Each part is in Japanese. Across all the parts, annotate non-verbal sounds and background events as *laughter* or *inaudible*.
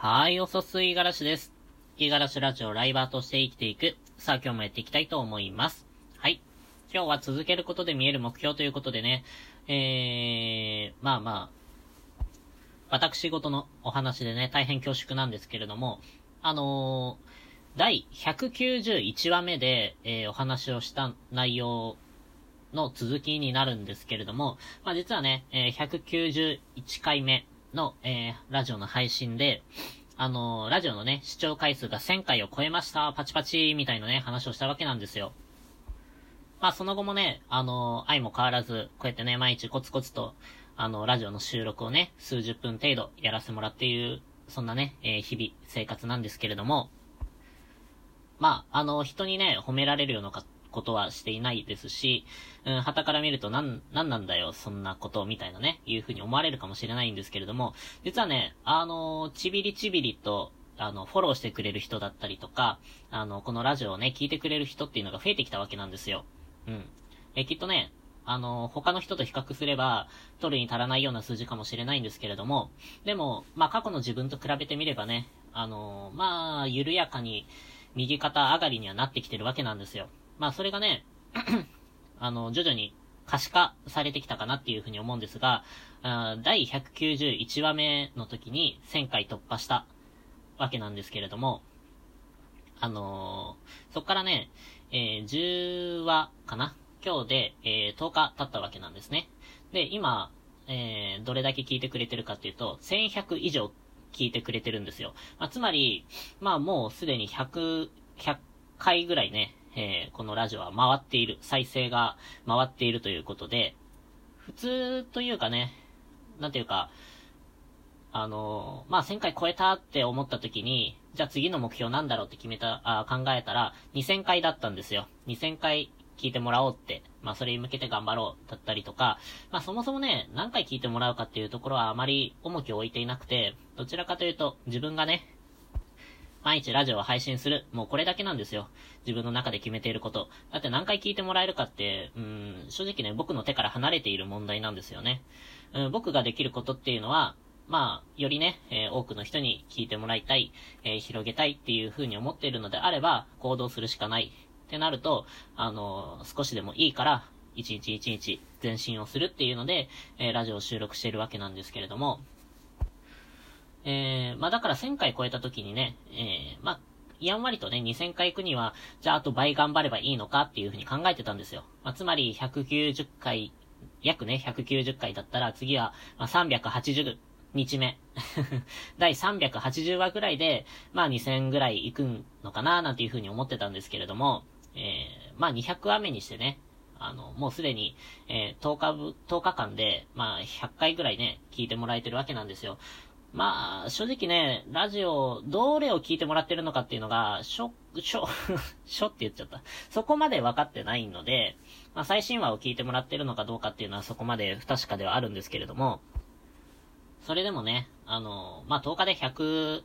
はい、おそすいがらしです。いがらしラジオライバーとして生きていく。さあ今日もやっていきたいと思います。はい。今日は続けることで見える目標ということでね、えー、まあまあ、私事のお話でね、大変恐縮なんですけれども、あのー、第191話目で、えー、お話をした内容の続きになるんですけれども、まあ実はね、えー、191回目の、えー、ラジオの配信で、あのー、ラジオのね、視聴回数が1000回を超えました、パチパチ、みたいなね、話をしたわけなんですよ。まあ、その後もね、あのー、愛も変わらず、こうやってね、毎日コツコツと、あの、ラジオの収録をね、数十分程度やらせてもらっている、そんなね、えー、日々、生活なんですけれども、まあ、あの、人にね、褒められるようなことはしていないですし、うん、旗から見るとなん、なんなんだよ、そんなことみたいなね、いうふうに思われるかもしれないんですけれども、実はね、あの、ちびりちびりと、あの、フォローしてくれる人だったりとか、あの、このラジオをね、聞いてくれる人っていうのが増えてきたわけなんですよ。うん。え、きっとね、あの、他の人と比較すれば、取るに足らないような数字かもしれないんですけれども、でも、まあ、過去の自分と比べてみればね、あの、まあ、緩やかに、右肩上がりにはなってきてるわけなんですよ。まあそれがね、*clears throat* あの、徐々に可視化されてきたかなっていうふうに思うんですが、第191話目の時に1000回突破したわけなんですけれども、あのー、そっからね、えー、10話かな？今日で、えー、10日経ったわけなんですね。で、今、えー、どれだけ聞いてくれてるかっていうと、1100以上聞いてくれてるんですよ。まあ、つまり、まあもうすでに100、100回ぐらいね、えー、このラジオは回っている、再生が回っているということで、普通というかね、なんていうか、あのー、まあ、1000回超えたって思った時に、じゃあ次の目標なんだろうって決めた、あ考えたら、2000回だったんですよ。2000回聞いてもらおうって、まあ、それに向けて頑張ろうだったりとか、まあ、そもそもね、何回聞いてもらうかっていうところはあまり重きを置いていなくて、どちらかというと、自分がね、毎日ラジオを配信する。もうこれだけなんですよ。自分の中で決めていること。だって何回聞いてもらえるかって、うん、正直ね、僕の手から離れている問題なんですよね。うん、僕ができることっていうのは、まあ、よりね、えー、多くの人に聞いてもらいたい、えー、広げたいっていう風に思っているのであれば、行動するしかないってなると、あのー、少しでもいいから、一日一日前進をするっていうので、えラジオを収録しているわけなんですけれども、えー、まあだから1000回超えた時にね、えー、まあ、やんわりとね、2000回行くには、じゃああと倍頑張ればいいのかっていうふうに考えてたんですよ。まあ、つまり190回、約ね、190回だったら次は、まあ、380日目。*laughs* 第380話ぐらいで、まあ2000ぐらい行くのかななんていうふうに思ってたんですけれども、えー、まあ200話目にしてね、あの、もうすでに、えー、10日ぶ、10日間で、まあ100回ぐらいね、聞いてもらえてるわけなんですよ。まあ、正直ね、ラジオ、どれを聞いてもらってるのかっていうのが、しょ、しょ、*laughs* しょって言っちゃった。そこまで分かってないので、まあ、最新話を聞いてもらってるのかどうかっていうのはそこまで不確かではあるんですけれども、それでもね、あの、まあ、10日で100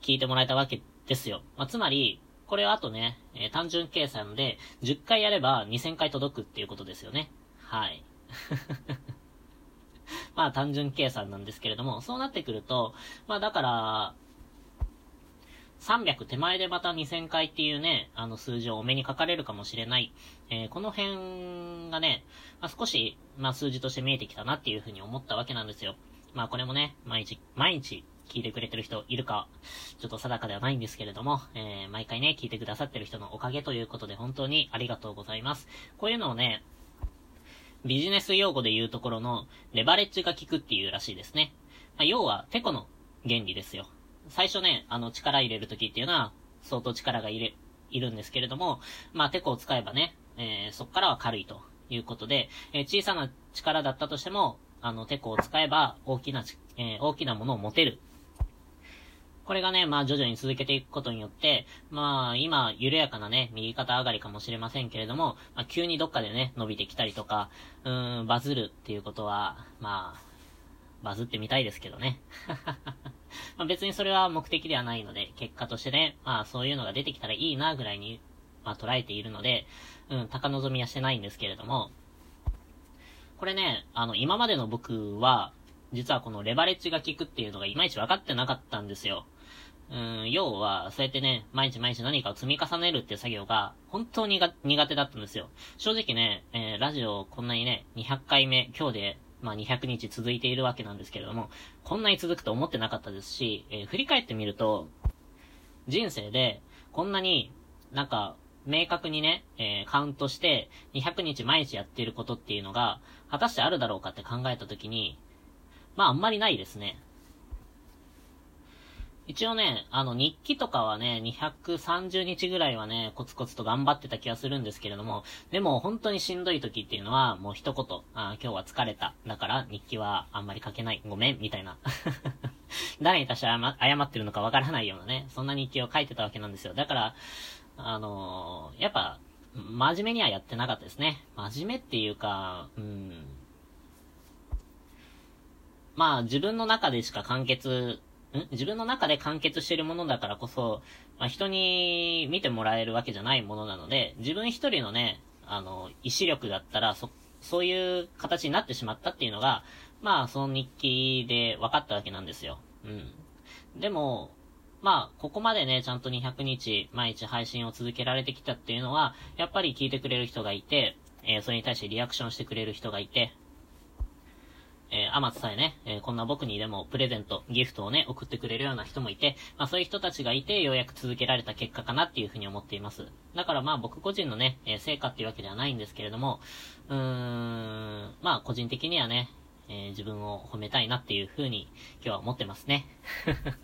聞いてもらえたわけですよ。まあ、つまり、これはあとね、えー、単純計算で、10回やれば2000回届くっていうことですよね。はい。まあ単純計算なんですけれども、そうなってくると、まあだから、300手前でまた2000回っていうね、あの数字をお目にかかれるかもしれない。えー、この辺がね、まあ、少し、まあ数字として見えてきたなっていうふうに思ったわけなんですよ。まあこれもね、毎日、毎日聞いてくれてる人いるか、ちょっと定かではないんですけれども、えー、毎回ね、聞いてくださってる人のおかげということで本当にありがとうございます。こういうのをね、ビジネス用語で言うところの、レバレッジが効くっていうらしいですね。まあ、要は、テコの原理ですよ。最初ね、あの、力入れるときっていうのは、相当力が入れ、いるんですけれども、まあ、テコを使えばね、えー、そっからは軽いということで、えー、小さな力だったとしても、あの、テコを使えば、大きな、えー、大きなものを持てるこれがね、まあ徐々に続けていくことによって、まあ今、緩やかなね、右肩上がりかもしれませんけれども、まあ急にどっかでね、伸びてきたりとか、うーん、バズるっていうことは、まあ、バズってみたいですけどね。*laughs* まあ別にそれは目的ではないので、結果としてね、まあそういうのが出てきたらいいなぐらいに、まあ捉えているので、うん、高望みはしてないんですけれども、これね、あの、今までの僕は、実はこのレバレッジが効くっていうのがいまいち分かってなかったんですよ。うん、要は、そうやってね、毎日毎日何かを積み重ねるっていう作業が、本当にが苦手だったんですよ。正直ね、えー、ラジオこんなにね、200回目、今日で、まあ、200日続いているわけなんですけれども、こんなに続くと思ってなかったですし、えー、振り返ってみると、人生で、こんなになんか、明確にね、えー、カウントして、200日毎日やっていることっていうのが、果たしてあるだろうかって考えたときに、まああんまりないですね。一応ね、あの日記とかはね、230日ぐらいはね、コツコツと頑張ってた気がするんですけれども、でも本当にしんどい時っていうのは、もう一言、あ今日は疲れた。だから日記はあんまり書けない。ごめん、みたいな。*laughs* 誰に対して謝ってるのかわからないようなね、そんな日記を書いてたわけなんですよ。だから、あのー、やっぱ、真面目にはやってなかったですね。真面目っていうか、うん。まあ、自分の中でしか完結、ん？自分の中で完結してるものだからこそ、まあ、人に見てもらえるわけじゃないものなので、自分一人のね、あの、意志力だったら、そ、そういう形になってしまったっていうのが、まあ、その日記で分かったわけなんですよ。うん。でも、まあ、ここまでね、ちゃんと200日、毎日配信を続けられてきたっていうのは、やっぱり聞いてくれる人がいて、えー、それに対してリアクションしてくれる人がいて、えー、アマツさえね、えー、こんな僕にでもプレゼント、ギフトをね、送ってくれるような人もいて、まあそういう人たちがいて、ようやく続けられた結果かなっていうふうに思っています。だからまあ僕個人のね、えー、成果っていうわけではないんですけれども、うーん、まあ個人的にはね、えー、自分を褒めたいなっていうふうに今日は思ってますね。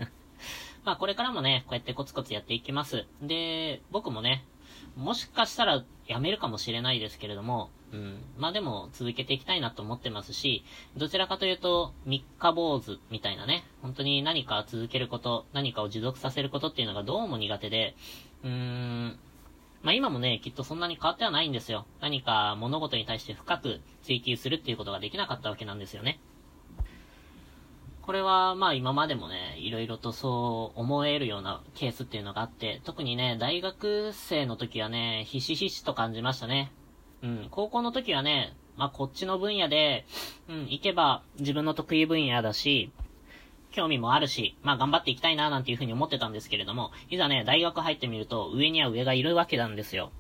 *laughs* まあこれからもね、こうやってコツコツやっていきます。で、僕もね、もしかしたらやめるかもしれないですけれども、うん。まあでも続けていきたいなと思ってますし、どちらかというと、三日坊主みたいなね、本当に何か続けること、何かを持続させることっていうのがどうも苦手で、うーん、まあ今もね、きっとそんなに変わってはないんですよ。何か物事に対して深く追求するっていうことができなかったわけなんですよね。これは、まあ今までもね、いろいろとそう思えるようなケースっていうのがあって、特にね、大学生の時はね、ひしひしと感じましたね。うん、高校の時はね、まあこっちの分野で、うん、行けば自分の得意分野だし、興味もあるし、まあ頑張っていきたいななんていうふうに思ってたんですけれども、いざね、大学入ってみると、上には上がいるわけなんですよ。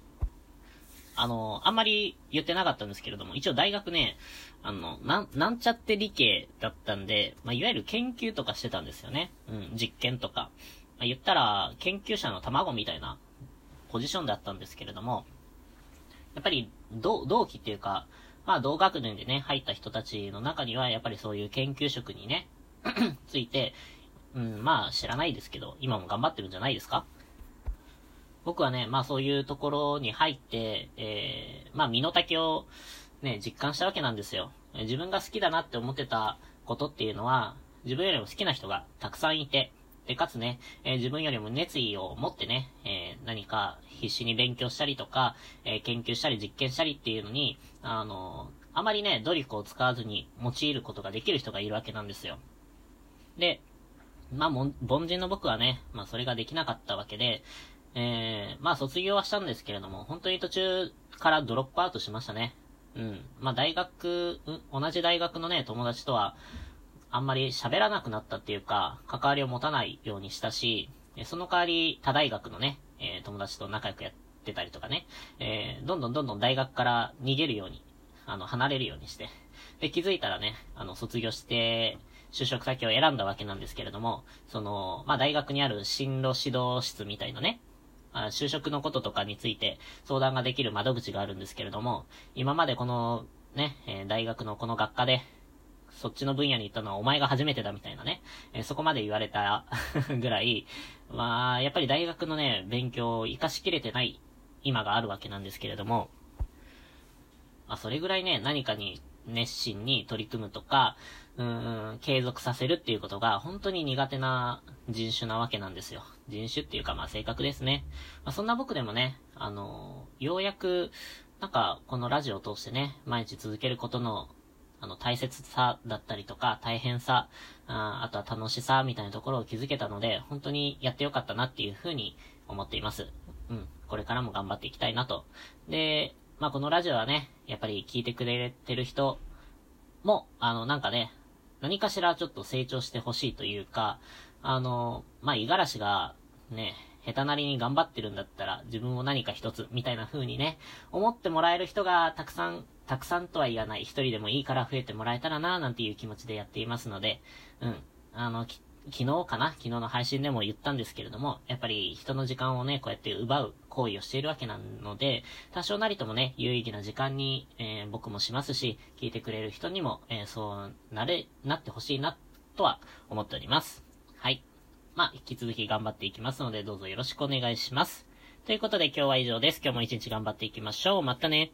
あの、あんまり言ってなかったんですけれども、一応大学ね、あの、なん、なんちゃって理系だったんで、まあ、いわゆる研究とかしてたんですよね。うん、実験とか。まあ、言ったら、研究者の卵みたいなポジションだったんですけれども、やっぱり、同、期っていうか、まあ、同学年でね、入った人たちの中には、やっぱりそういう研究職にね、*clears throat* ついて、うん、まあ、知らないですけど、今も頑張ってるんじゃないですか？僕はね、まあそういうところに入って、えー、まあ身の丈をね、実感したわけなんですよ。自分が好きだなって思ってたことっていうのは、自分よりも好きな人がたくさんいて、で、かつね、えー、自分よりも熱意を持ってね、何か必死に勉強したりとか、えー、研究したり実験したりっていうのに、あのあまりね、努力を使わずに用いることができる人がいるわけなんですよ。で、まあ、凡人の僕はね、まあ、それができなかったわけで、えー、まあ卒業はしたんですけれども、本当に途中からドロップアウトしましたね。うん。まあ大学、同じ大学のね、友達とは、あんまり喋らなくなったっていうか、関わりを持たないようにしたし、その代わり他大学のね、えー、友達と仲良くやってたりとかね、えー、どんどんどんどん大学から逃げるように、あの、離れるようにして、で、気づいたらね、あの、卒業して、就職先を選んだわけなんですけれども、その、まあ、大学にある進路指導室みたいなね、あ就職のこととかについて相談ができる窓口があるんですけれども、今までこのね、え、大学のこの学科で、そっちの分野に行ったのはお前が初めてだみたいなね、えー、そこまで言われた *laughs* ぐらい、まあ、やっぱり大学のね、勉強を活かしきれてない今があるわけなんですけれども、まあ、それぐらいね、何かに熱心に取り組むとか、うん、継続させるっていうことが本当に苦手な人種なわけなんですよ。人種っていうかまあ性格ですね。まあ、そんな僕でもね、あのー、ようやく、なんかこのラジオを通してね、毎日続けることの、の大切さだったりとか大変さ、ああとは楽しさみたいなところを気づけたので、本当にやってよかったなっていうふうに思っています。うん。これからも頑張っていきたいなと。で、まあこのラジオはね、やっぱり聞いてくれてる人も、あの、なんかね、何かしらちょっと成長してほしいというか、あの、まあ、五十嵐が、ね、下手なりに頑張ってるんだったら、自分も何か一つ、みたいな風にね、思ってもらえる人がたくさん、たくさんとは言わない、一人でもいいから増えてもらえたらな、なんていう気持ちでやっていますので、うん。あの、昨日かな？昨日の配信でも言ったんですけれども、やっぱり人の時間をね、こうやって奪う行為をしているわけなので、多少なりともね、有意義な時間に、えー、僕もしますし、聞いてくれる人にも、えー、そうなれ、なってほしいな、とは思っております。まあ、引き続き頑張っていきますので、どうぞよろしくお願いします。ということで今日は以上です。今日も一日頑張っていきましょう。またね。